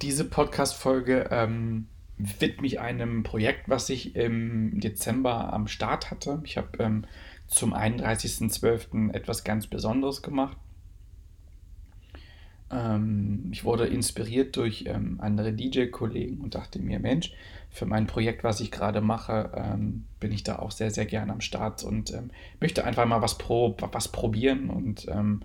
Diese Podcast-Folge ähm, widme ich einem Projekt, was ich im Dezember am Start hatte. Ich habe ähm, zum 31.12. etwas ganz Besonderes gemacht. Ähm, ich wurde inspiriert durch ähm, andere DJ-Kollegen und dachte mir, Mensch, für mein Projekt, was ich gerade mache, ähm, bin ich da auch sehr, sehr gerne am Start und ähm, möchte einfach mal was, pro, was probieren und ähm,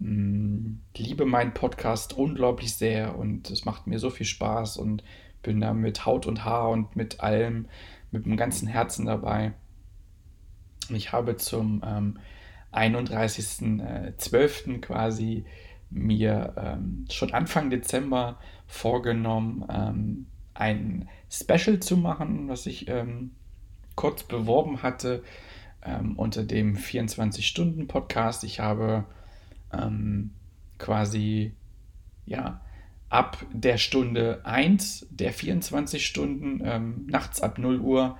liebe meinen Podcast unglaublich sehr und es macht mir so viel Spaß und bin da mit Haut und Haar und mit allem, mit dem ganzen Herzen dabei. Ich habe zum ähm, 31.12. Äh, quasi mir ähm, schon Anfang Dezember vorgenommen, ähm, ein Special zu machen, was ich ähm, kurz beworben hatte ähm, unter dem 24-Stunden-Podcast. Ich habe ähm, quasi ja ab der Stunde 1 der 24 Stunden, ähm, nachts ab 0 Uhr,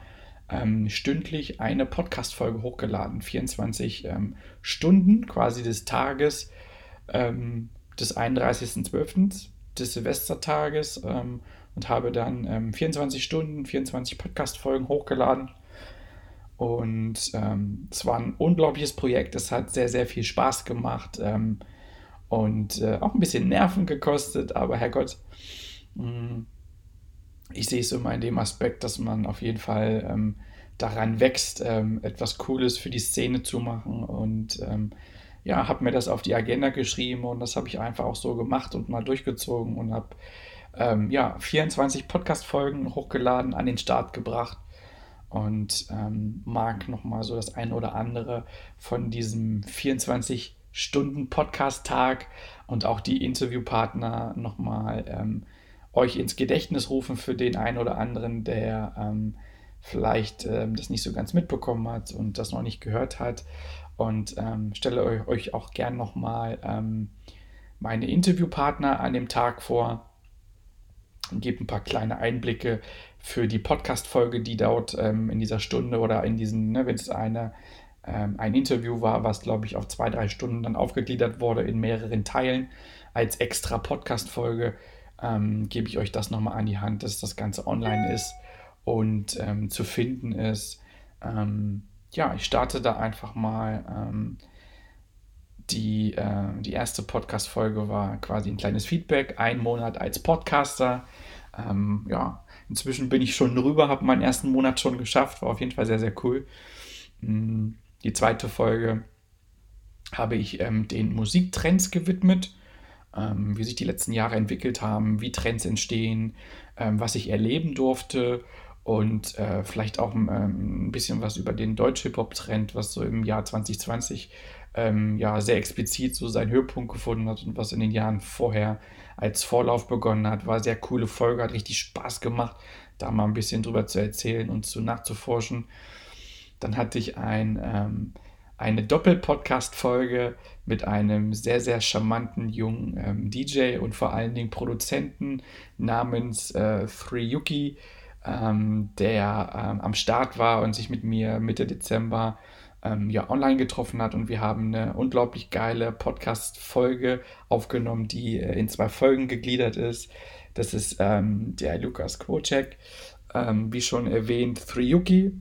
ähm, stündlich eine Podcast-Folge hochgeladen. 24 ähm, Stunden quasi des Tages ähm, des 31.12., des Silvestertages ähm, und habe dann 24 Stunden, 24 Podcast-Folgen hochgeladen. Und ähm, es war ein unglaubliches Projekt. Es hat sehr, sehr viel Spaß gemacht. Ähm, und äh, auch ein bisschen Nerven gekostet, aber Herrgott, mh, mm, ich sehe es immer in dem Aspekt, dass man auf jeden Fall ähm, daran wächst, ähm, etwas Cooles für die Szene zu machen und ähm, ja, habe mir das auf die Agenda geschrieben und das habe ich einfach auch so gemacht und mal durchgezogen und habe ähm, ja 24 Podcast-Folgen hochgeladen, an den Start gebracht und ähm, mag nochmal so das eine oder andere von diesem 24 Stunden Podcast-Tag und auch die Interviewpartner nochmal ähm, euch ins Gedächtnis rufen für den einen oder anderen, der ähm, vielleicht ähm, das nicht so ganz mitbekommen hat und das noch nicht gehört hat. Und ähm, stelle euch, euch auch gern nochmal ähm, meine Interviewpartner an dem Tag vor gebe ein paar kleine Einblicke für die Podcast-Folge, die dort ähm, in dieser Stunde oder in diesen, ne, wenn es eine ähm, ein Interview war, was, glaube ich, auf zwei, drei Stunden dann aufgegliedert wurde in mehreren Teilen als extra Podcast-Folge. Ähm, gebe ich euch das nochmal an die Hand, dass das Ganze online ist und ähm, zu finden ist. Ähm, ja, ich starte da einfach mal. Die, äh, die erste Podcast-Folge war quasi ein kleines Feedback, ein Monat als Podcaster. Ähm, ja, inzwischen bin ich schon drüber, habe meinen ersten Monat schon geschafft, war auf jeden Fall sehr, sehr cool. Mhm die zweite Folge habe ich ähm, den Musiktrends gewidmet, ähm, wie sich die letzten Jahre entwickelt haben, wie Trends entstehen, ähm, was ich erleben durfte und äh, vielleicht auch ähm, ein bisschen was über den Deutsch-Hip-Hop-Trend, was so im Jahr 2020 ähm, ja sehr explizit so seinen Höhepunkt gefunden hat und was in den Jahren vorher als Vorlauf begonnen hat. War eine sehr coole Folge, hat richtig Spaß gemacht, da mal ein bisschen drüber zu erzählen und zu nachzuforschen. Dann hatte ich ein, ähm, eine Doppel-Podcast-Folge mit einem sehr, sehr charmanten jungen ähm, DJ und vor allen Dingen Produzenten namens äh, Three Yuki, ähm, der ähm, am Start war und sich mit mir Mitte Dezember ähm, ja, online getroffen hat und wir haben eine unglaublich geile Podcast-Folge aufgenommen, die äh, in zwei Folgen gegliedert ist. Das ist ähm, der Lukas Kwocek, ähm, wie schon erwähnt, Thriyuki,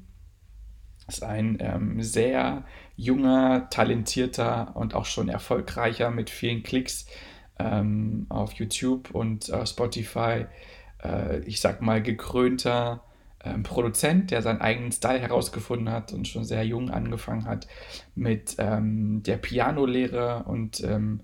ist ein ähm, sehr junger, talentierter und auch schon erfolgreicher mit vielen Klicks ähm, auf YouTube und äh, Spotify, äh, ich sag mal, gekrönter ähm, Produzent, der seinen eigenen Style herausgefunden hat und schon sehr jung angefangen hat mit ähm, der Pianolehre und ähm,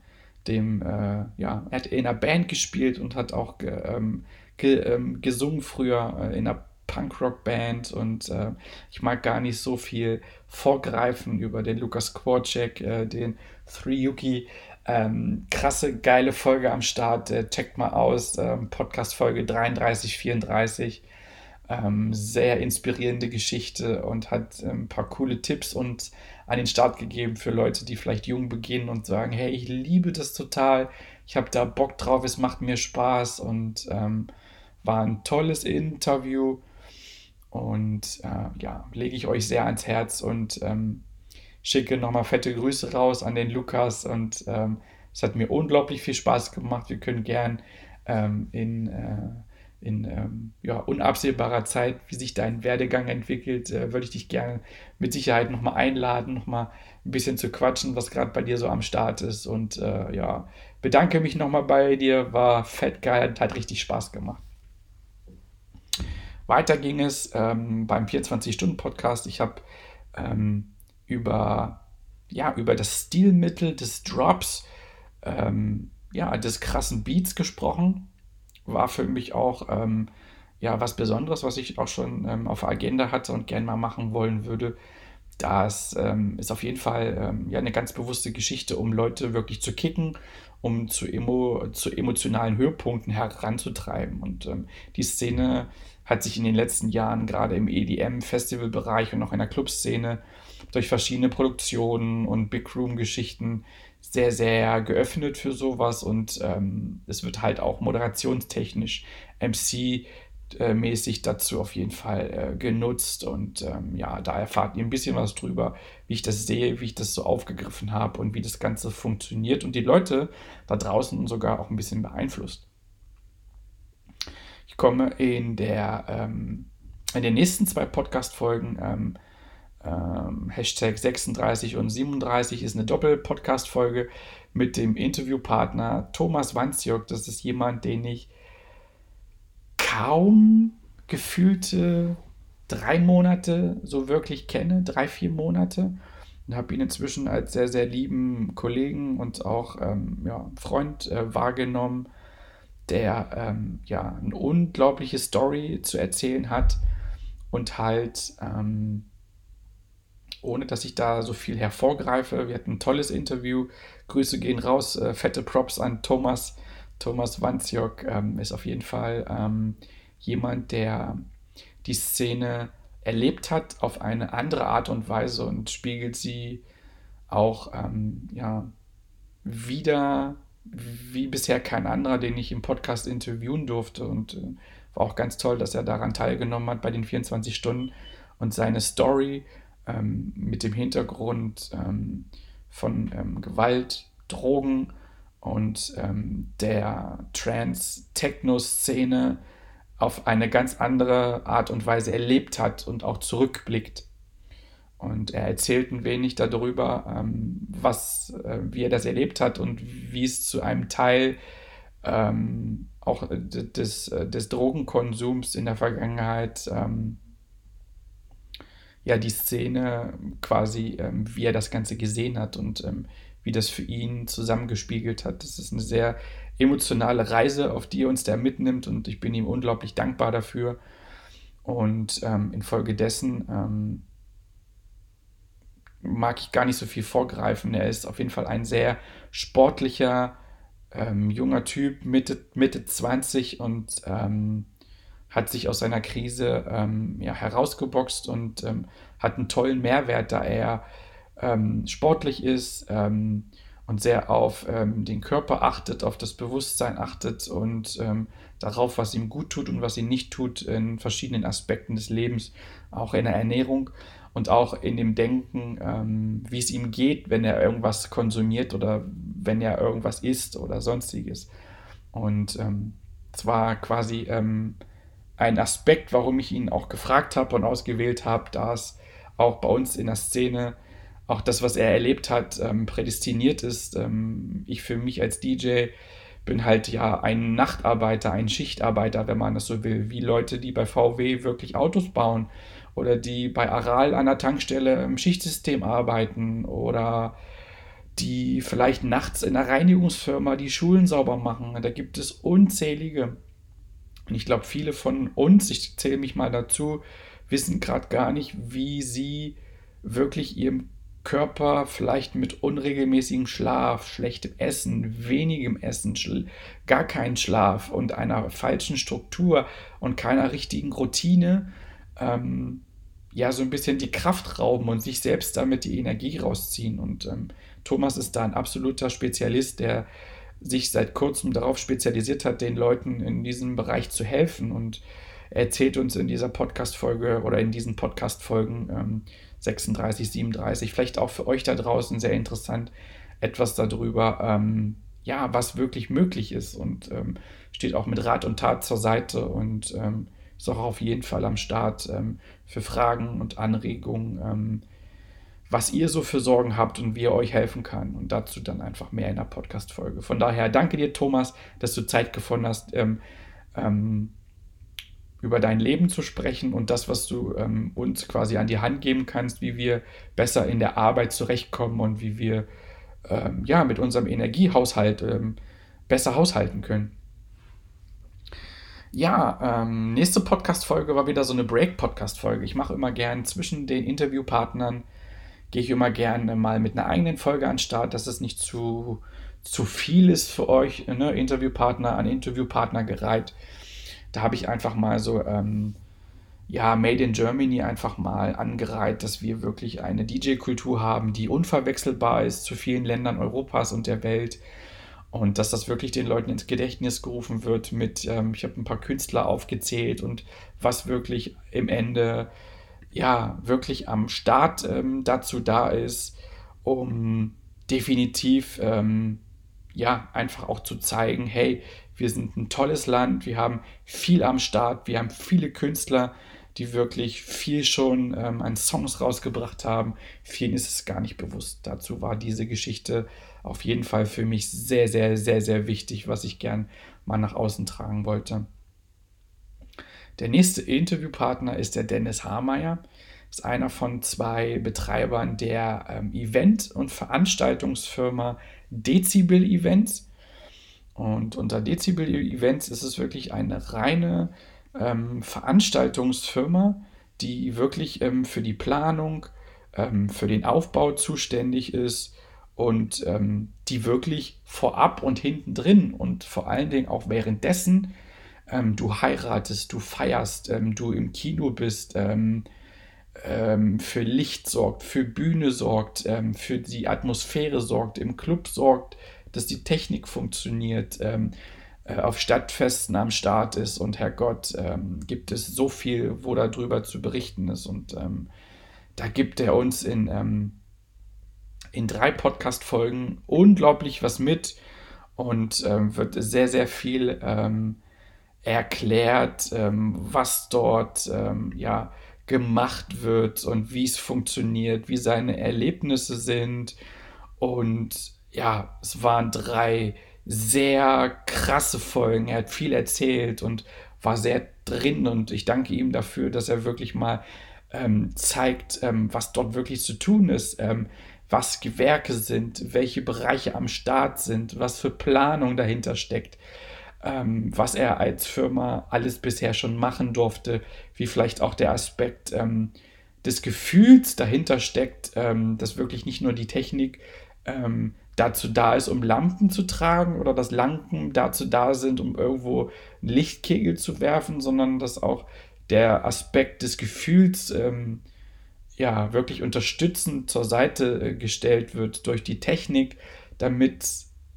dem, äh, ja, er hat in einer Band gespielt und hat auch ge, ähm, ge, gesungen früher äh, in einer Punkrock-Band und äh, ich mag gar nicht so viel vorgreifen über den Lukas Kwarczek, äh, den Three Yuki. Ähm, krasse, geile Folge am Start. Äh, checkt mal aus. Ähm, Podcast Folge 33, 34. Ähm, sehr inspirierende Geschichte und hat ein ähm, paar coole Tipps und an den Start gegeben für Leute, die vielleicht jung beginnen und sagen, hey, ich liebe das total, ich habe da Bock drauf, es macht mir Spaß und ähm, war ein tolles Interview und äh, ja, lege ich euch sehr ans Herz und ähm, schicke nochmal fette Grüße raus an den Lukas und ähm, es hat mir unglaublich viel Spaß gemacht. Wir können gern ähm, in äh, in ähm, ja, unabsehbarer Zeit, wie sich dein Werdegang entwickelt, äh, würde ich dich gerne mit Sicherheit nochmal einladen, nochmal ein bisschen zu quatschen, was gerade bei dir so am Start ist. Und äh, ja, bedanke mich nochmal bei dir, war fett geil, hat richtig Spaß gemacht. Weiter ging es ähm, beim 24-Stunden-Podcast. Ich habe ähm, über, ja, über das Stilmittel des Drops, ähm, ja, des krassen Beats gesprochen war für mich auch ähm, ja, was Besonderes, was ich auch schon ähm, auf der Agenda hatte und gern mal machen wollen würde. Das ähm, ist auf jeden Fall ähm, ja, eine ganz bewusste Geschichte, um Leute wirklich zu kicken, um zu, emo zu emotionalen Höhepunkten heranzutreiben. Und ähm, die Szene hat sich in den letzten Jahren gerade im EDM-Festivalbereich und auch in der Clubszene durch verschiedene Produktionen und Big Room-Geschichten sehr, sehr geöffnet für sowas und ähm, es wird halt auch moderationstechnisch MC-mäßig dazu auf jeden Fall äh, genutzt und ähm, ja, da erfahrt ihr ein bisschen was drüber, wie ich das sehe, wie ich das so aufgegriffen habe und wie das Ganze funktioniert und die Leute da draußen sogar auch ein bisschen beeinflusst. Ich komme in der ähm, in den nächsten zwei Podcast-Folgen ähm, ähm, Hashtag 36 und 37 ist eine Doppel-Podcast-Folge mit dem Interviewpartner Thomas Wanzjok. Das ist jemand, den ich kaum gefühlte drei Monate so wirklich kenne, drei, vier Monate. Und habe ihn inzwischen als sehr, sehr lieben Kollegen und auch ähm, ja, Freund äh, wahrgenommen, der ähm, ja eine unglaubliche Story zu erzählen hat und halt ähm, ohne dass ich da so viel hervorgreife. Wir hatten ein tolles Interview. Grüße gehen raus. Äh, fette Props an Thomas. Thomas Wanziok ähm, ist auf jeden Fall ähm, jemand, der die Szene erlebt hat auf eine andere Art und Weise und spiegelt sie auch ähm, ja, wieder wie bisher kein anderer, den ich im Podcast interviewen durfte. Und äh, war auch ganz toll, dass er daran teilgenommen hat bei den 24 Stunden und seine Story ähm, mit dem Hintergrund ähm, von ähm, Gewalt, Drogen und ähm, der Trans-Techno-Szene auf eine ganz andere Art und Weise erlebt hat und auch zurückblickt. Und er erzählt ein wenig darüber, ähm, was, äh, wie er das erlebt hat und wie es zu einem Teil auch des, des Drogenkonsums in der Vergangenheit ähm, ja die Szene quasi, ähm, wie er das Ganze gesehen hat und ähm, wie das für ihn zusammengespiegelt hat. Das ist eine sehr emotionale Reise, auf die er uns da mitnimmt und ich bin ihm unglaublich dankbar dafür. Und ähm, infolgedessen ähm, mag ich gar nicht so viel vorgreifen. Er ist auf jeden Fall ein sehr sportlicher, ähm, junger Typ, Mitte, Mitte 20 und ähm, hat sich aus seiner Krise ähm, ja, herausgeboxt und ähm, hat einen tollen Mehrwert, da er ähm, sportlich ist ähm, und sehr auf ähm, den Körper achtet, auf das Bewusstsein achtet und ähm, darauf, was ihm gut tut und was ihm nicht tut in verschiedenen Aspekten des Lebens, auch in der Ernährung und auch in dem Denken, wie es ihm geht, wenn er irgendwas konsumiert oder wenn er irgendwas isst oder sonstiges. Und zwar quasi ein Aspekt, warum ich ihn auch gefragt habe und ausgewählt habe, da es auch bei uns in der Szene auch das, was er erlebt hat, ähm, prädestiniert ist. Ähm, ich für mich als DJ bin halt ja ein Nachtarbeiter, ein Schichtarbeiter, wenn man das so will, wie Leute, die bei VW wirklich Autos bauen oder die bei Aral an der Tankstelle im Schichtsystem arbeiten oder die vielleicht nachts in einer Reinigungsfirma die Schulen sauber machen. Da gibt es unzählige Und ich glaube, viele von uns, ich zähle mich mal dazu, wissen gerade gar nicht, wie sie wirklich ihrem Körper vielleicht mit unregelmäßigem Schlaf, schlechtem Essen, wenigem Essen, gar keinen Schlaf und einer falschen Struktur und keiner richtigen Routine ähm, ja so ein bisschen die Kraft rauben und sich selbst damit die Energie rausziehen. Und ähm, Thomas ist da ein absoluter Spezialist, der sich seit kurzem darauf spezialisiert hat, den Leuten in diesem Bereich zu helfen. Und er erzählt uns in dieser Podcast-Folge oder in diesen Podcast-Folgen ähm, 36, 37, vielleicht auch für euch da draußen sehr interessant, etwas darüber, ähm, ja, was wirklich möglich ist und ähm, steht auch mit Rat und Tat zur Seite und ähm, ist auch auf jeden Fall am Start ähm, für Fragen und Anregungen, ähm, was ihr so für Sorgen habt und wie er euch helfen kann. Und dazu dann einfach mehr in der Podcast-Folge. Von daher danke dir, Thomas, dass du Zeit gefunden hast, ähm, ähm, über dein Leben zu sprechen und das, was du ähm, uns quasi an die Hand geben kannst, wie wir besser in der Arbeit zurechtkommen und wie wir ähm, ja, mit unserem Energiehaushalt ähm, besser haushalten können. Ja, ähm, nächste Podcast-Folge war wieder so eine Break-Podcast-Folge. Ich mache immer gern zwischen den Interviewpartnern, gehe ich immer gerne mal mit einer eigenen Folge an den Start, dass es nicht zu, zu viel ist für euch, ne? Interviewpartner an Interviewpartner gereiht. Da habe ich einfach mal so, ähm, ja, Made in Germany einfach mal angereiht, dass wir wirklich eine DJ-Kultur haben, die unverwechselbar ist zu vielen Ländern Europas und der Welt und dass das wirklich den Leuten ins Gedächtnis gerufen wird mit, ähm, ich habe ein paar Künstler aufgezählt und was wirklich im Ende, ja, wirklich am Start ähm, dazu da ist, um definitiv, ähm, ja, einfach auch zu zeigen, hey, wir sind ein tolles Land, wir haben viel am Start, wir haben viele Künstler, die wirklich viel schon ähm, an Songs rausgebracht haben. Vielen ist es gar nicht bewusst. Dazu war diese Geschichte auf jeden Fall für mich sehr, sehr, sehr, sehr wichtig, was ich gern mal nach außen tragen wollte. Der nächste Interviewpartner ist der Dennis Hameyer. Ist einer von zwei Betreibern der ähm, Event- und Veranstaltungsfirma Dezibel Events. Und unter Dezibel Events ist es wirklich eine reine ähm, Veranstaltungsfirma, die wirklich ähm, für die Planung, ähm, für den Aufbau zuständig ist, und ähm, die wirklich vorab und hinten drin und vor allen Dingen auch währenddessen ähm, du heiratest, du feierst, ähm, du im Kino bist, ähm, ähm, für Licht sorgt, für Bühne sorgt, ähm, für die Atmosphäre sorgt, im Club sorgt, dass die Technik funktioniert, äh, auf Stadtfesten am Start ist und Herrgott, gibt es so viel, wo darüber zu berichten ist und da gibt er uns in in drei Podcast-Folgen unglaublich was mit und ähm, wird sehr, sehr viel ähm, erklärt, ähm, was dort ähm, ja, gemacht wird und wie es funktioniert, wie seine Erlebnisse sind. Und ja, es waren drei sehr krasse Folgen. Er hat viel erzählt und war sehr drin und ich danke ihm dafür, dass er wirklich mal ähm, zeigt, ähm, was dort wirklich zu tun ist was Gewerke sind, welche Bereiche am Start sind, was für Planung dahinter steckt, ähm, was er als Firma alles bisher schon machen durfte, wie vielleicht auch der Aspekt ähm, des Gefühls dahinter steckt, ähm, dass wirklich nicht nur die Technik ähm, dazu da ist, um Lampen zu tragen oder dass Lampen dazu da sind, um irgendwo einen Lichtkegel zu werfen, sondern dass auch der Aspekt des Gefühls ähm, ja, wirklich unterstützend zur Seite äh, gestellt wird durch die Technik, damit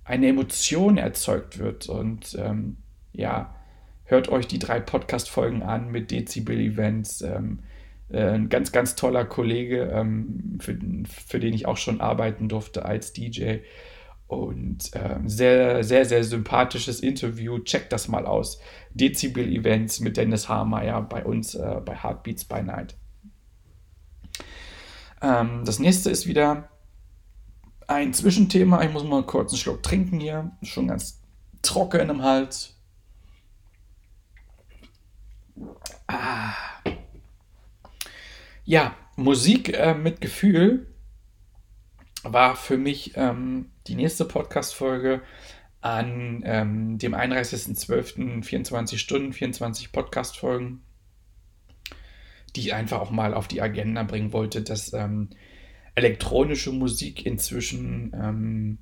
eine Emotion erzeugt wird. Und ähm, ja, hört euch die drei Podcast-Folgen an mit Dezibel Events. Ähm, äh, ein ganz, ganz toller Kollege, ähm, für, für den ich auch schon arbeiten durfte als DJ. Und ähm, sehr, sehr, sehr sympathisches Interview. Checkt das mal aus. Dezibel Events mit Dennis Hameyer bei uns äh, bei Heartbeats by Night. Ähm, das nächste ist wieder ein Zwischenthema. Ich muss mal kurz einen Schluck trinken hier. Schon ganz trocken im Hals. Ah. Ja, Musik äh, mit Gefühl war für mich ähm, die nächste Podcast-Folge an ähm, dem 31.12. 24 Stunden, 24 Podcast-Folgen, die ich einfach auch mal auf die Agenda bringen wollte, dass ähm, elektronische Musik inzwischen ähm,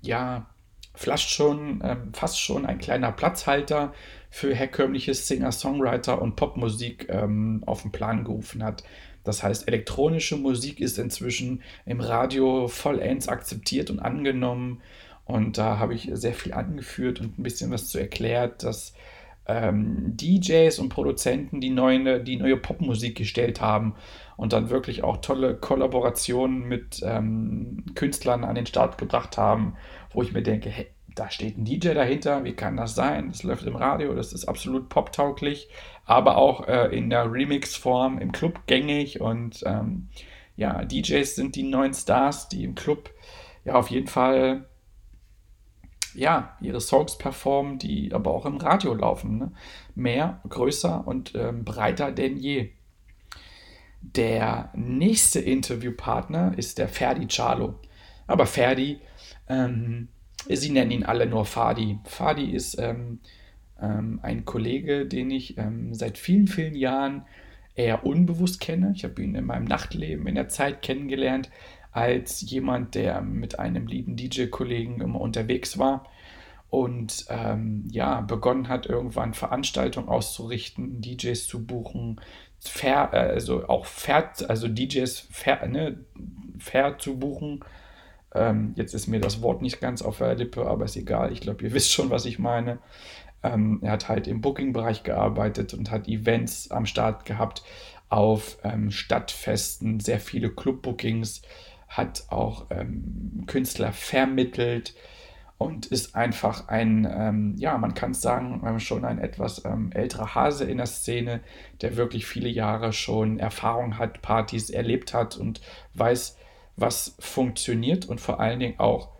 ja fast schon, ähm, fast schon ein kleiner Platzhalter für herkömmliche Singer-Songwriter und Popmusik ähm, auf den Plan gerufen hat. Das heißt, elektronische Musik ist inzwischen im Radio vollends akzeptiert und angenommen. Und da habe ich sehr viel angeführt und ein bisschen was zu erklärt, dass ähm, DJs und Produzenten die neue, die neue Popmusik gestellt haben und dann wirklich auch tolle Kollaborationen mit ähm, Künstlern an den Start gebracht haben, wo ich mir denke, hey, da steht ein DJ dahinter, wie kann das sein? Das läuft im Radio, das ist absolut poptauglich, aber auch äh, in der Remix-Form im Club gängig und ähm, ja, DJs sind die neuen Stars, die im Club ja auf jeden Fall ja, ihre Songs performen, die aber auch im Radio laufen. Ne? Mehr, größer und ähm, breiter denn je. Der nächste Interviewpartner ist der Ferdi Charlo. Aber Ferdi ähm, Sie nennen ihn alle nur Fadi. Fadi ist ähm, ähm, ein Kollege, den ich ähm, seit vielen, vielen Jahren eher unbewusst kenne. Ich habe ihn in meinem Nachtleben, in der Zeit kennengelernt, als jemand, der mit einem lieben DJ-Kollegen immer unterwegs war und ähm, ja, begonnen hat, irgendwann Veranstaltungen auszurichten, DJs zu buchen, fair, also auch fair, also DJs fair, ne, fair zu buchen ähm, jetzt ist mir das Wort nicht ganz auf der Lippe, aber ist egal. Ich glaube, ihr wisst schon, was ich meine. Ähm, er hat halt im Booking-Bereich gearbeitet und hat Events am Start gehabt auf ähm, Stadtfesten, sehr viele Club-Bookings, hat auch ähm, Künstler vermittelt und ist einfach ein, ähm, ja, man kann es sagen, ähm, schon ein etwas ähm, älterer Hase in der Szene, der wirklich viele Jahre schon Erfahrung hat, Partys erlebt hat und weiß, was funktioniert und vor allen Dingen auch,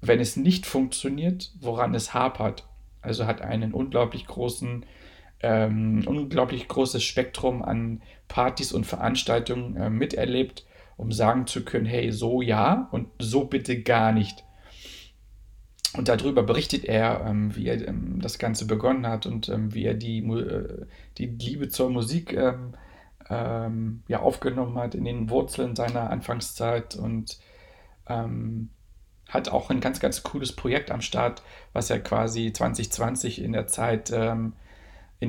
wenn es nicht funktioniert, woran es hapert. Also hat einen unglaublich großen, ähm, unglaublich großes Spektrum an Partys und Veranstaltungen äh, miterlebt, um sagen zu können, hey, so ja und so bitte gar nicht. Und darüber berichtet er, ähm, wie er ähm, das Ganze begonnen hat und ähm, wie er die, äh, die Liebe zur Musik ähm, ähm, ja, aufgenommen hat in den Wurzeln seiner Anfangszeit und ähm, hat auch ein ganz, ganz cooles Projekt am Start, was er quasi 2020 in der Zeit, in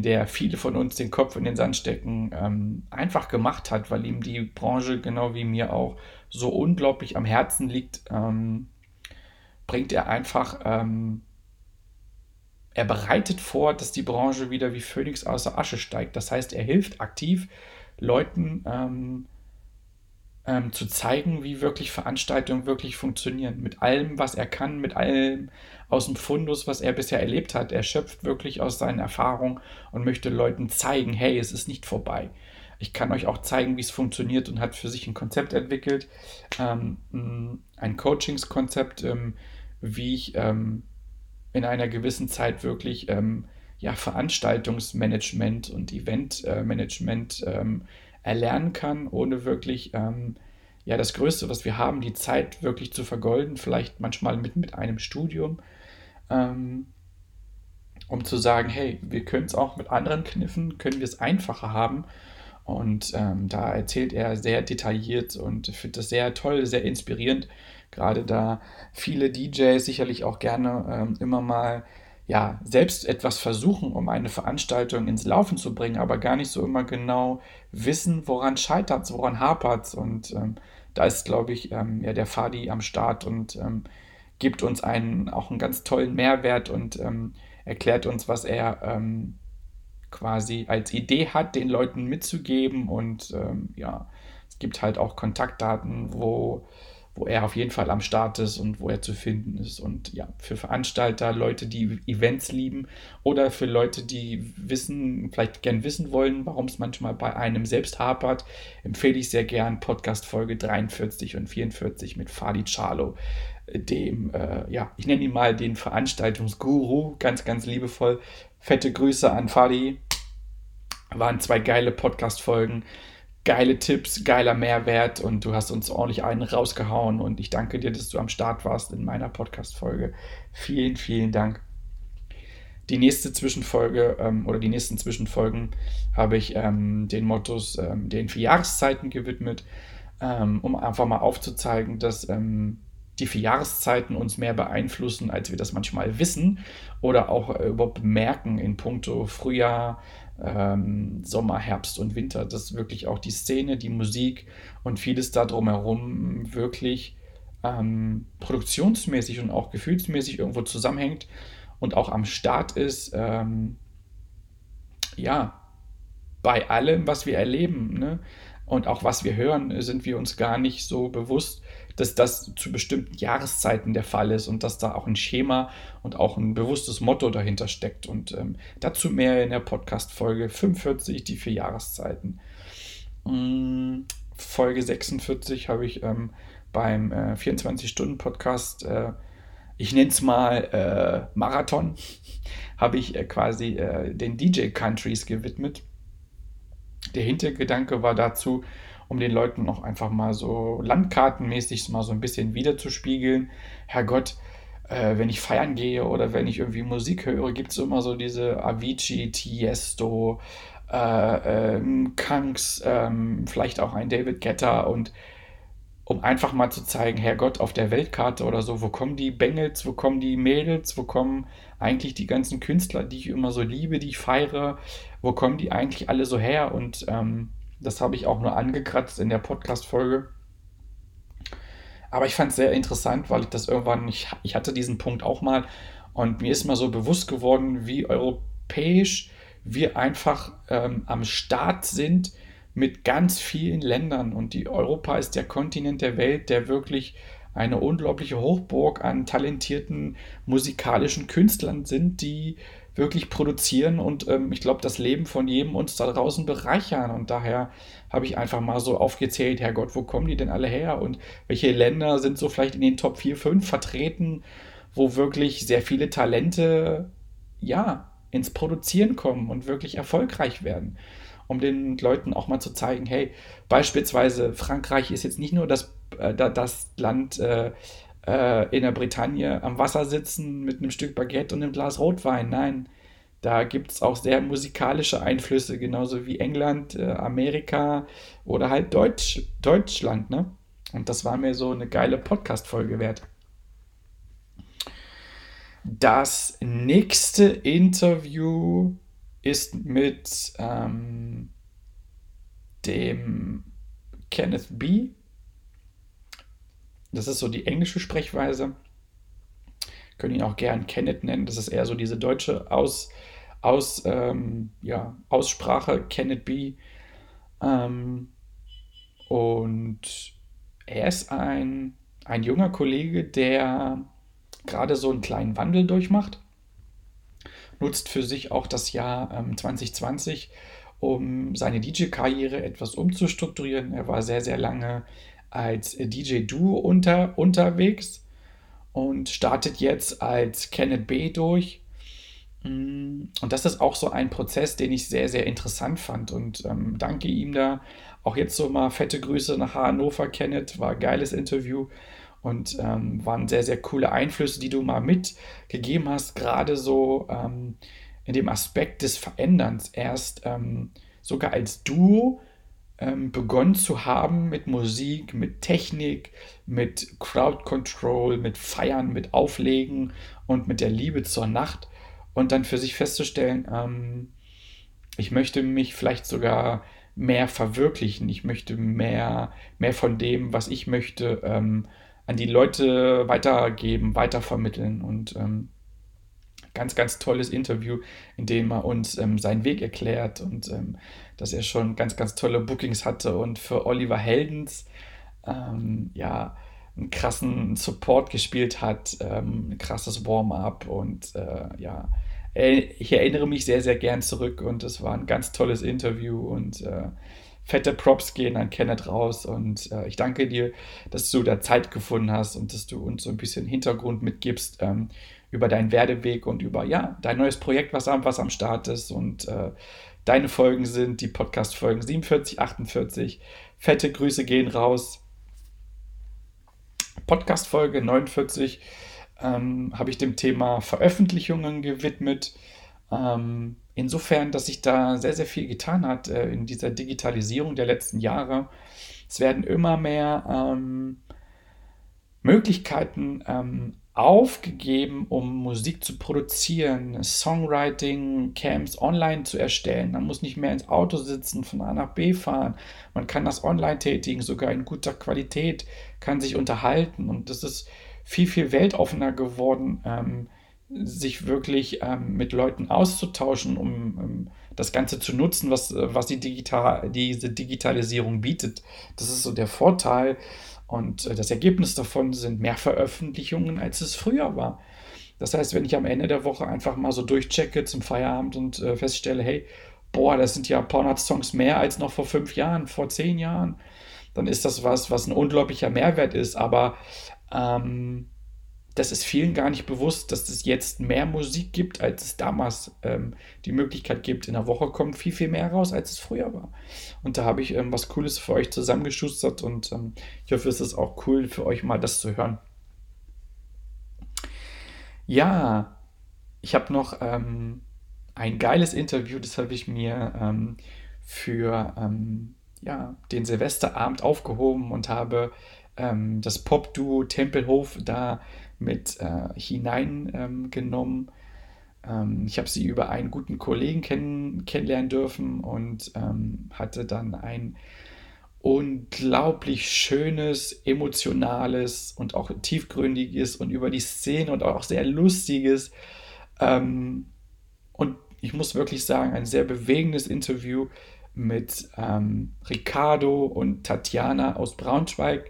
der viele von uns den Kopf in den Sand stecken, einfach gemacht hat, weil ihm die Branche genau wie mir auch so unglaublich am Herzen liegt, ähm, bringt er einfach ähm, er bereitet vor, dass die Branche wieder wie Phönix aus der Asche steigt. Das heißt, er hilft aktiv Leuten ähm, ähm, zu zeigen, wie wirklich Veranstaltungen wirklich funktionieren. Mit allem, was er kann, mit allem aus dem Fundus, was er bisher erlebt hat. Er schöpft wirklich aus seinen Erfahrungen und möchte Leuten zeigen, hey, es ist nicht vorbei. Ich kann euch auch zeigen, wie es funktioniert und hat für sich ein Konzept entwickelt, ähm, ein Coachingskonzept, ähm, wie ich ähm, in einer gewissen Zeit wirklich ähm, ja, Veranstaltungsmanagement und Eventmanagement ähm, erlernen kann, ohne wirklich ähm, ja, das Größte, was wir haben, die Zeit wirklich zu vergolden, vielleicht manchmal mit, mit einem Studium, ähm, um zu sagen, hey, wir können es auch mit anderen Kniffen, können wir es einfacher haben. Und ähm, da erzählt er sehr detailliert und finde das sehr toll, sehr inspirierend, gerade da viele DJs sicherlich auch gerne ähm, immer mal ja, selbst etwas versuchen, um eine Veranstaltung ins Laufen zu bringen, aber gar nicht so immer genau wissen, woran scheitert es, woran hapert es. Und ähm, da ist, glaube ich, ähm, ja, der Fadi am Start und ähm, gibt uns einen, auch einen ganz tollen Mehrwert und ähm, erklärt uns, was er ähm, quasi als Idee hat, den Leuten mitzugeben. Und ja, es gibt halt auch Kontaktdaten, wo wo er auf jeden Fall am Start ist und wo er zu finden ist. Und ja, für Veranstalter, Leute, die Events lieben oder für Leute, die wissen, vielleicht gern wissen wollen, warum es manchmal bei einem selbst hapert, empfehle ich sehr gern Podcast Folge 43 und 44 mit Fadi Charlo, dem, äh, ja, ich nenne ihn mal den Veranstaltungsguru, ganz, ganz liebevoll. Fette Grüße an Fadi. Waren zwei geile Podcast-Folgen geile Tipps, geiler Mehrwert und du hast uns ordentlich einen rausgehauen und ich danke dir, dass du am Start warst in meiner Podcast-Folge. Vielen, vielen Dank. Die nächste Zwischenfolge ähm, oder die nächsten Zwischenfolgen habe ich ähm, den Mottos ähm, den vier Jahreszeiten gewidmet, ähm, um einfach mal aufzuzeigen, dass ähm, die vier Jahreszeiten uns mehr beeinflussen, als wir das manchmal wissen oder auch äh, überhaupt merken in puncto Frühjahr, ähm, Sommer, Herbst und Winter, dass wirklich auch die Szene, die Musik und vieles da drumherum wirklich ähm, produktionsmäßig und auch gefühlsmäßig irgendwo zusammenhängt und auch am Start ist, ähm, ja, bei allem, was wir erleben ne? und auch was wir hören, sind wir uns gar nicht so bewusst, dass das zu bestimmten Jahreszeiten der Fall ist und dass da auch ein Schema und auch ein bewusstes Motto dahinter steckt. Und ähm, dazu mehr in der Podcast-Folge 45, die vier Jahreszeiten. Ähm, Folge 46 habe ich ähm, beim äh, 24-Stunden-Podcast, äh, ich nenne es mal äh, Marathon, habe ich äh, quasi äh, den DJ-Countries gewidmet. Der Hintergedanke war dazu, um den Leuten noch einfach mal so landkartenmäßig mal so ein bisschen wiederzuspiegeln. Herrgott, äh, wenn ich feiern gehe oder wenn ich irgendwie Musik höre, gibt es immer so diese Avicii, Tiesto, äh, ähm, Kanks, ähm, vielleicht auch ein David Guetta und um einfach mal zu zeigen, Herrgott, auf der Weltkarte oder so, wo kommen die Bengels, wo kommen die Mädels, wo kommen eigentlich die ganzen Künstler, die ich immer so liebe, die ich feiere, wo kommen die eigentlich alle so her? Und ähm, das habe ich auch nur angekratzt in der Podcast-Folge. Aber ich fand es sehr interessant, weil ich das irgendwann, ich, ich hatte diesen Punkt auch mal und mir ist mal so bewusst geworden, wie europäisch wir einfach ähm, am Start sind mit ganz vielen Ländern. Und die Europa ist der Kontinent der Welt, der wirklich eine unglaubliche Hochburg an talentierten musikalischen Künstlern sind, die wirklich produzieren und ähm, ich glaube, das Leben von jedem uns da draußen bereichern. Und daher habe ich einfach mal so aufgezählt, Herrgott, wo kommen die denn alle her und welche Länder sind so vielleicht in den Top 4, 5 vertreten, wo wirklich sehr viele Talente, ja, ins Produzieren kommen und wirklich erfolgreich werden. Um den Leuten auch mal zu zeigen, hey, beispielsweise Frankreich ist jetzt nicht nur das, äh, das Land, äh, äh, in der Bretagne am Wasser sitzen mit einem Stück Baguette und einem Glas Rotwein. Nein, da gibt es auch sehr musikalische Einflüsse, genauso wie England, äh, Amerika oder halt Deutsch, Deutschland. Ne? Und das war mir so eine geile Podcast-Folge wert. Das nächste Interview ist mit ähm, dem Kenneth B. Das ist so die englische Sprechweise. Können ihn auch gern Kenneth nennen. Das ist eher so diese deutsche Aus, Aus, ähm, ja, Aussprache, Kenneth B. Ähm, und er ist ein, ein junger Kollege, der gerade so einen kleinen Wandel durchmacht. Nutzt für sich auch das Jahr ähm, 2020, um seine DJ-Karriere etwas umzustrukturieren. Er war sehr, sehr lange als DJ Duo unter, unterwegs und startet jetzt als Kenneth B durch. Mm, und das ist auch so ein Prozess, den ich sehr, sehr interessant fand und ähm, danke ihm da. Auch jetzt so mal fette Grüße nach Hannover, Kenneth. War ein geiles Interview und ähm, waren sehr, sehr coole Einflüsse, die du mal mitgegeben hast, gerade so ähm, in dem Aspekt des Veränderns. Erst ähm, sogar als Duo ähm, begonnen zu haben mit Musik, mit Technik, mit Crowd Control, mit Feiern, mit Auflegen und mit der Liebe zur Nacht. Und dann für sich festzustellen, ähm, ich möchte mich vielleicht sogar mehr verwirklichen, ich möchte mehr, mehr von dem, was ich möchte, ähm, an die Leute weitergeben, weitervermitteln. Und ähm, ganz, ganz tolles Interview, in dem er uns ähm, seinen Weg erklärt und ähm, dass er schon ganz, ganz tolle Bookings hatte und für Oliver Heldens ähm, ja einen krassen Support gespielt hat, ähm, ein krasses Warm-up und äh, ja, ich erinnere mich sehr, sehr gern zurück und es war ein ganz tolles Interview und äh, fette Props gehen an Kenneth raus und äh, ich danke dir, dass du da Zeit gefunden hast und dass du uns so ein bisschen Hintergrund mitgibst ähm, über deinen Werdeweg und über ja, dein neues Projekt, was am, was am Start ist und äh, deine Folgen sind, die Podcast-Folgen 47, 48. Fette Grüße gehen raus. Podcast-Folge 49 ähm, habe ich dem Thema Veröffentlichungen gewidmet. Ähm, insofern, dass sich da sehr, sehr viel getan hat äh, in dieser Digitalisierung der letzten Jahre. Es werden immer mehr ähm, Möglichkeiten ähm, aufgegeben, um Musik zu produzieren, Songwriting, Camps online zu erstellen. Man muss nicht mehr ins Auto sitzen, von A nach B fahren. Man kann das online tätigen, sogar in guter Qualität, kann sich unterhalten. Und das ist viel, viel weltoffener geworden, ähm, sich wirklich ähm, mit Leuten auszutauschen, um ähm, das Ganze zu nutzen, was, was die digital, diese Digitalisierung bietet. Das ist so der Vorteil. Und äh, das Ergebnis davon sind mehr Veröffentlichungen, als es früher war. Das heißt, wenn ich am Ende der Woche einfach mal so durchchecke zum Feierabend und äh, feststelle, hey, boah, das sind ja ein paar hundert Songs mehr als noch vor fünf Jahren, vor zehn Jahren, dann ist das was, was ein unglaublicher Mehrwert ist. Aber ähm, das ist vielen gar nicht bewusst, dass es jetzt mehr Musik gibt, als es damals ähm, die Möglichkeit gibt. In der Woche kommt viel, viel mehr raus, als es früher war. Und da habe ich ähm, was Cooles für euch zusammengeschustert und ähm, ich hoffe, es ist auch cool für euch mal das zu hören. Ja, ich habe noch ähm, ein geiles Interview, das habe ich mir ähm, für ähm, ja, den Silvesterabend aufgehoben und habe das Pop-Duo Tempelhof da mit äh, hineingenommen. Ähm, ich habe sie über einen guten Kollegen kenn kennenlernen dürfen und ähm, hatte dann ein unglaublich schönes, emotionales und auch tiefgründiges und über die Szene und auch sehr lustiges ähm, und ich muss wirklich sagen, ein sehr bewegendes Interview mit ähm, Ricardo und Tatjana aus Braunschweig.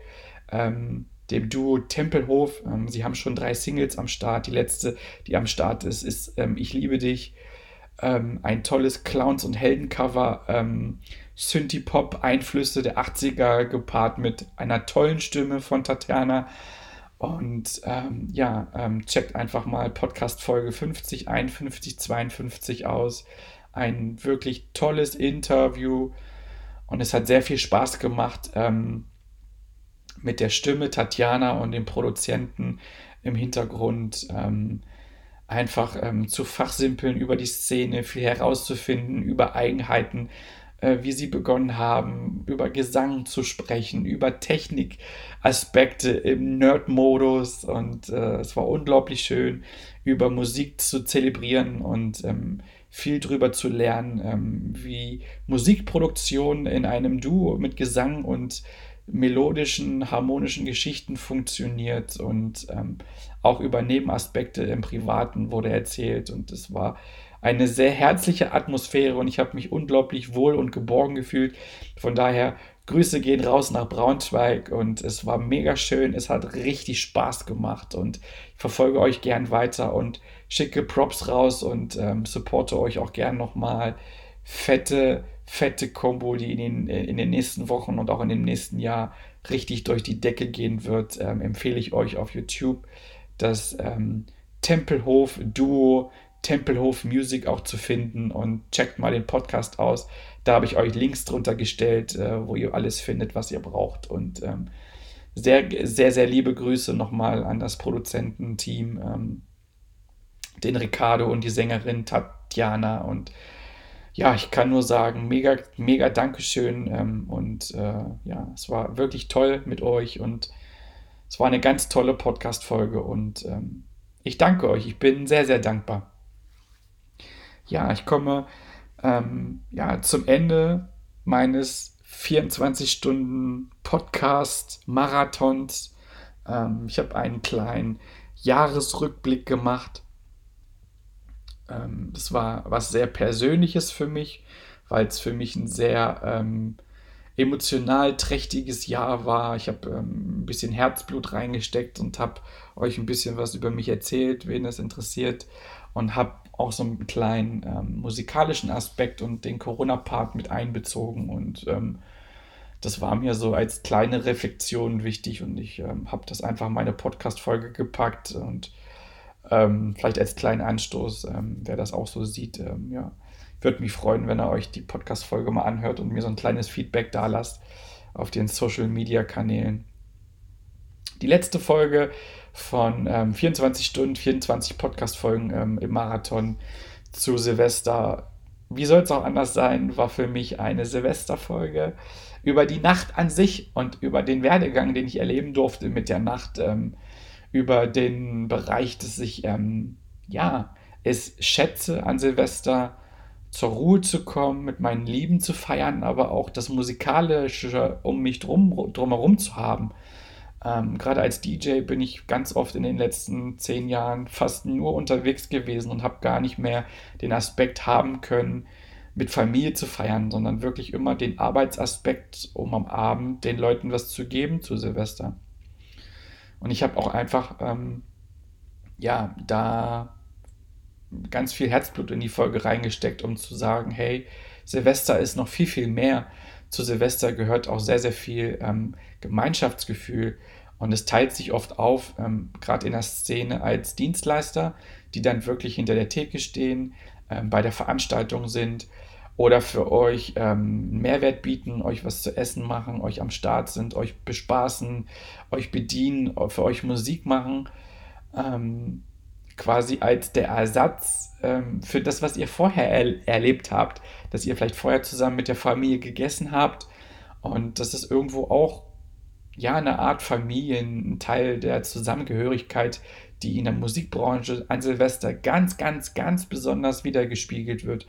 Ähm, dem Duo Tempelhof. Ähm, sie haben schon drei Singles am Start. Die letzte, die am Start ist, ist ähm, Ich liebe dich. Ähm, ein tolles Clowns- und Heldencover. Ähm, Synthie-Pop-Einflüsse der 80er gepaart mit einer tollen Stimme von Tatjana. Und ähm, ja, ähm, checkt einfach mal Podcast Folge 50, 51, 52 aus. Ein wirklich tolles Interview und es hat sehr viel Spaß gemacht. Ähm, mit der Stimme Tatjana und dem Produzenten im Hintergrund ähm, einfach ähm, zu fachsimpeln über die Szene, viel herauszufinden über Eigenheiten, äh, wie sie begonnen haben, über Gesang zu sprechen, über Technikaspekte im Nerd-Modus. Und äh, es war unglaublich schön, über Musik zu zelebrieren und ähm, viel drüber zu lernen, ähm, wie Musikproduktion in einem Duo mit Gesang und melodischen, harmonischen Geschichten funktioniert und ähm, auch über Nebenaspekte im Privaten wurde erzählt und es war eine sehr herzliche Atmosphäre und ich habe mich unglaublich wohl und geborgen gefühlt. Von daher Grüße gehen raus nach Braunschweig und es war mega schön, es hat richtig Spaß gemacht und ich verfolge euch gern weiter und schicke Props raus und ähm, supporte euch auch gern nochmal. Fette fette Combo, die in den, äh, in den nächsten Wochen und auch in dem nächsten Jahr richtig durch die Decke gehen wird, ähm, empfehle ich euch auf YouTube das ähm, Tempelhof Duo, Tempelhof Music auch zu finden und checkt mal den Podcast aus. Da habe ich euch Links drunter gestellt, äh, wo ihr alles findet, was ihr braucht. Und ähm, sehr, sehr, sehr liebe Grüße nochmal an das Produzententeam, ähm, den Ricardo und die Sängerin Tatjana und ja, ich kann nur sagen, mega, mega Dankeschön. Ähm, und äh, ja, es war wirklich toll mit euch und es war eine ganz tolle Podcast-Folge und ähm, ich danke euch. Ich bin sehr, sehr dankbar. Ja, ich komme ähm, ja, zum Ende meines 24 Stunden Podcast-Marathons. Ähm, ich habe einen kleinen Jahresrückblick gemacht ähm, das war was sehr Persönliches für mich, weil es für mich ein sehr ähm, emotional trächtiges Jahr war. Ich habe ähm, ein bisschen Herzblut reingesteckt und habe euch ein bisschen was über mich erzählt, wen es interessiert. Und habe auch so einen kleinen ähm, musikalischen Aspekt und den Corona-Part mit einbezogen. Und ähm, das war mir so als kleine Reflexion wichtig. Und ich ähm, habe das einfach in meine Podcast-Folge gepackt und Ähm, vielleicht als kleinen Anstoß, ähm, wer das auch so sieht. Ähm, ja, würde mich freuen, wenn ihr euch die Podcast-Folge mal anhört und mir so ein kleines Feedback da lasst auf den Social-Media-Kanälen. Die letzte Folge von ähm, 24 Stunden, 24 Podcast-Folgen ähm, im Marathon zu Silvester. Wie soll es auch anders sein, war für mich eine Silvesterfolge über die Nacht an sich und über den Werdegang, den ich erleben durfte mit der Nacht, ähm, über den Bereich, dass ich ähm, ja es schätze an Silvester zur Ruhe zu kommen, mit meinen Lieben zu feiern, aber auch das Musikalische um mich drum, drumherum zu haben. Ähm, Gerade als DJ bin ich ganz oft in den letzten zehn Jahren fast nur unterwegs gewesen und habe gar nicht mehr den Aspekt haben können, mit Familie zu feiern, sondern wirklich immer den Arbeitsaspekt, um am Abend den Leuten was zu geben zu Silvester. Und ich habe auch einfach, ähm, ja, da ganz viel Herzblut in die Folge reingesteckt, um zu sagen, hey, Silvester ist noch viel, viel mehr. Zu Silvester gehört auch sehr, sehr viel ähm, Gemeinschaftsgefühl und es teilt sich oft auf, ähm, gerade in der Szene als Dienstleister, die dann wirklich hinter der Theke stehen, ähm, bei der Veranstaltung sind oder für euch ähm, Mehrwert bieten, euch was zu essen machen, euch am Start sind, euch bespaßen, euch bedienen, für euch Musik machen. Ähm, quasi als der Ersatz ähm, für das, was ihr vorher er erlebt habt, dass ihr vielleicht vorher zusammen mit der Familie gegessen habt und das ist irgendwo auch ja eine Art Familie, ein Teil der Zusammengehörigkeit, die in der Musikbranche an Silvester ganz, ganz, ganz besonders wiedergespiegelt wird.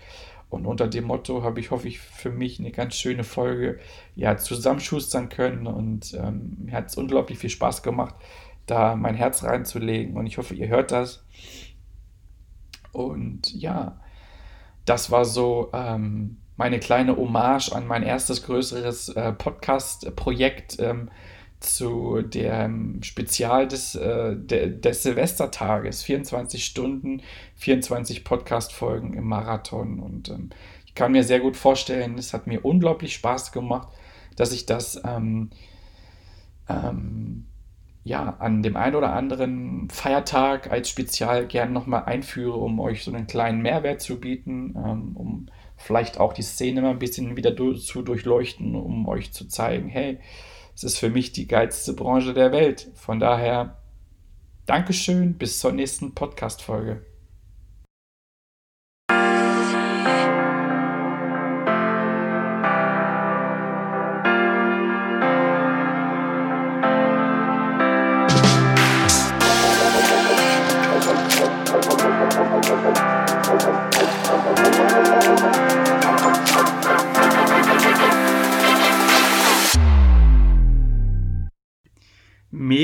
Und unter dem Motto habe ich, hoffe ich, für mich eine ganz schöne Folge ja, zusammenschustern können. Und ähm, mir hat es unglaublich viel Spaß gemacht, da mein Herz reinzulegen. Und ich hoffe, ihr hört das. Und ja, das war so ähm, meine kleine Hommage an mein erstes größeres äh, Podcast-Projekt ähm, zu dem Spezial des, äh, de, des Silvestertages. 24 Stunden, 24 Podcast-Folgen im Marathon. Und ähm, ich kann mir sehr gut vorstellen, es hat mir unglaublich Spaß gemacht, dass ich das ähm, ähm, ja, an dem einen oder anderen Feiertag als Spezial gern nochmal einführe, um euch so einen kleinen Mehrwert zu bieten, ähm, um vielleicht auch die Szene mal ein bisschen wieder zu durchleuchten, um euch zu zeigen, hey, es ist für mich die geilste Branche der Welt. Von daher, Dankeschön, bis zur nächsten Podcast-Folge.